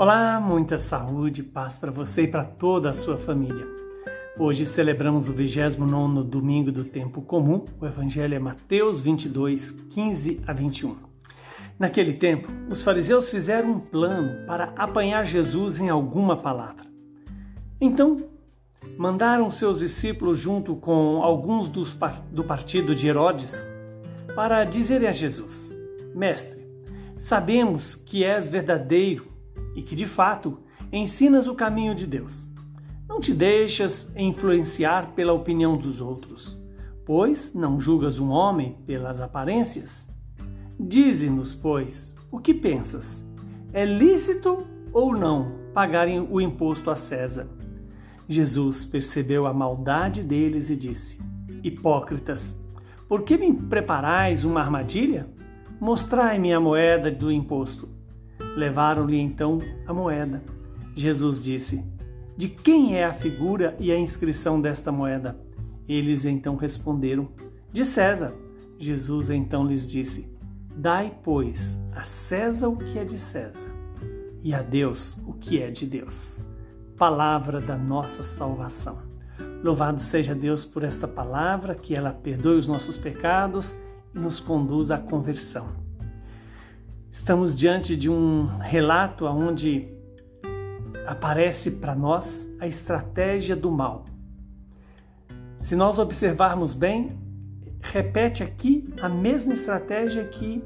Olá, muita saúde e paz para você e para toda a sua família. Hoje celebramos o 29 domingo do tempo comum. O evangelho é Mateus 22, 15 a 21. Naquele tempo, os fariseus fizeram um plano para apanhar Jesus em alguma palavra. Então, mandaram seus discípulos junto com alguns dos, do partido de Herodes para dizerem a Jesus: Mestre, sabemos que és verdadeiro e que de fato ensinas o caminho de Deus. Não te deixas influenciar pela opinião dos outros, pois não julgas um homem pelas aparências. Dize-nos, pois, o que pensas? É lícito ou não pagarem o imposto a César? Jesus percebeu a maldade deles e disse: Hipócritas, por que me preparais uma armadilha? Mostrai-me a moeda do imposto. Levaram-lhe então a moeda. Jesus disse: De quem é a figura e a inscrição desta moeda? Eles então responderam: De César. Jesus então lhes disse: Dai, pois, a César o que é de César, e a Deus o que é de Deus. Palavra da nossa salvação. Louvado seja Deus por esta palavra, que ela perdoe os nossos pecados e nos conduz à conversão. Estamos diante de um relato onde aparece para nós a estratégia do mal. Se nós observarmos bem, repete aqui a mesma estratégia que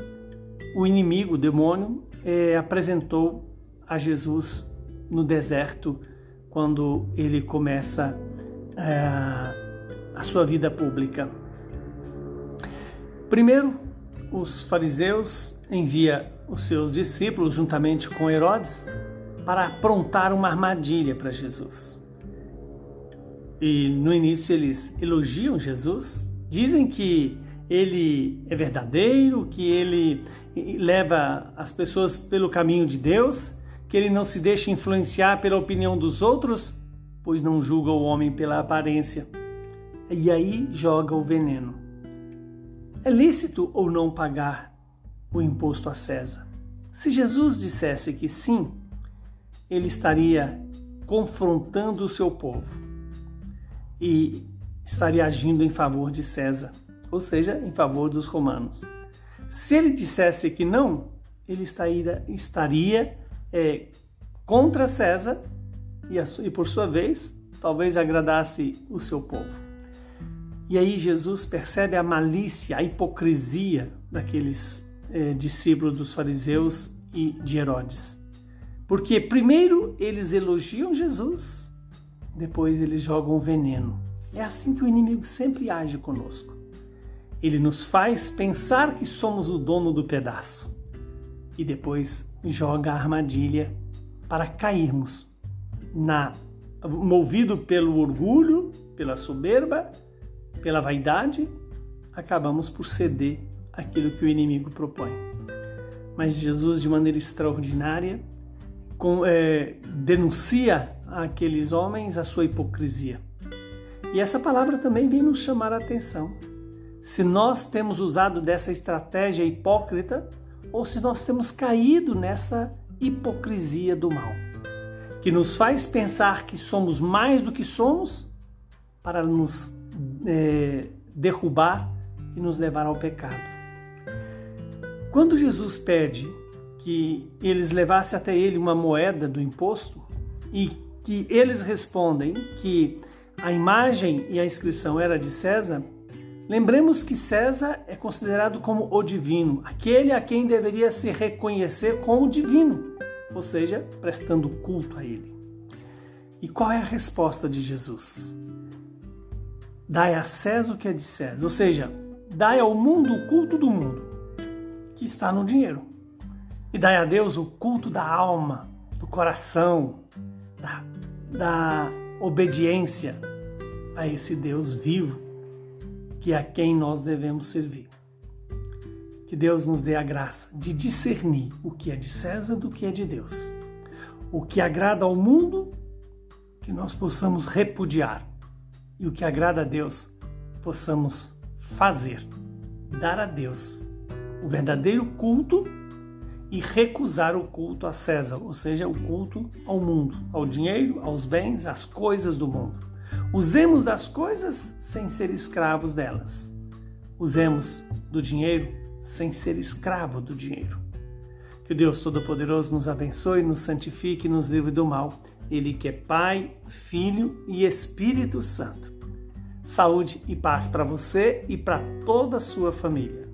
o inimigo, o demônio, eh, apresentou a Jesus no deserto quando ele começa eh, a sua vida pública. Primeiro, os fariseus envia os seus discípulos juntamente com Herodes para aprontar uma armadilha para Jesus. E no início eles elogiam Jesus, dizem que ele é verdadeiro, que ele leva as pessoas pelo caminho de Deus, que ele não se deixa influenciar pela opinião dos outros, pois não julga o homem pela aparência. E aí joga o veneno. É lícito ou não pagar o imposto a César. Se Jesus dissesse que sim, ele estaria confrontando o seu povo e estaria agindo em favor de César, ou seja, em favor dos romanos. Se ele dissesse que não, ele estaria, estaria é, contra César e, a, e, por sua vez, talvez agradasse o seu povo. E aí Jesus percebe a malícia, a hipocrisia daqueles é, discípulo dos fariseus e de Herodes. Porque primeiro eles elogiam Jesus, depois eles jogam veneno. É assim que o inimigo sempre age conosco. Ele nos faz pensar que somos o dono do pedaço e depois joga a armadilha para cairmos na movido pelo orgulho, pela soberba, pela vaidade, acabamos por ceder aquilo que o inimigo propõe. Mas Jesus, de maneira extraordinária, com, é, denuncia àqueles homens a sua hipocrisia. E essa palavra também vem nos chamar a atenção. Se nós temos usado dessa estratégia hipócrita ou se nós temos caído nessa hipocrisia do mal, que nos faz pensar que somos mais do que somos para nos é, derrubar e nos levar ao pecado. Quando Jesus pede que eles levassem até ele uma moeda do imposto e que eles respondem que a imagem e a inscrição era de César, lembremos que César é considerado como o divino, aquele a quem deveria se reconhecer como divino, ou seja, prestando culto a ele. E qual é a resposta de Jesus? Dai a César o que é de César, ou seja, dai ao mundo o culto do mundo que está no dinheiro. E dai a Deus o culto da alma, do coração, da, da obediência a esse Deus vivo, que é a quem nós devemos servir. Que Deus nos dê a graça de discernir o que é de César do que é de Deus. O que agrada ao mundo, que nós possamos repudiar. E o que agrada a Deus, possamos fazer, dar a Deus o verdadeiro culto e recusar o culto a César, ou seja, o culto ao mundo, ao dinheiro, aos bens, às coisas do mundo. Usemos das coisas sem ser escravos delas. Usemos do dinheiro sem ser escravo do dinheiro. Que o Deus Todo-Poderoso nos abençoe, nos santifique e nos livre do mal. Ele que é Pai, Filho e Espírito Santo. Saúde e paz para você e para toda a sua família.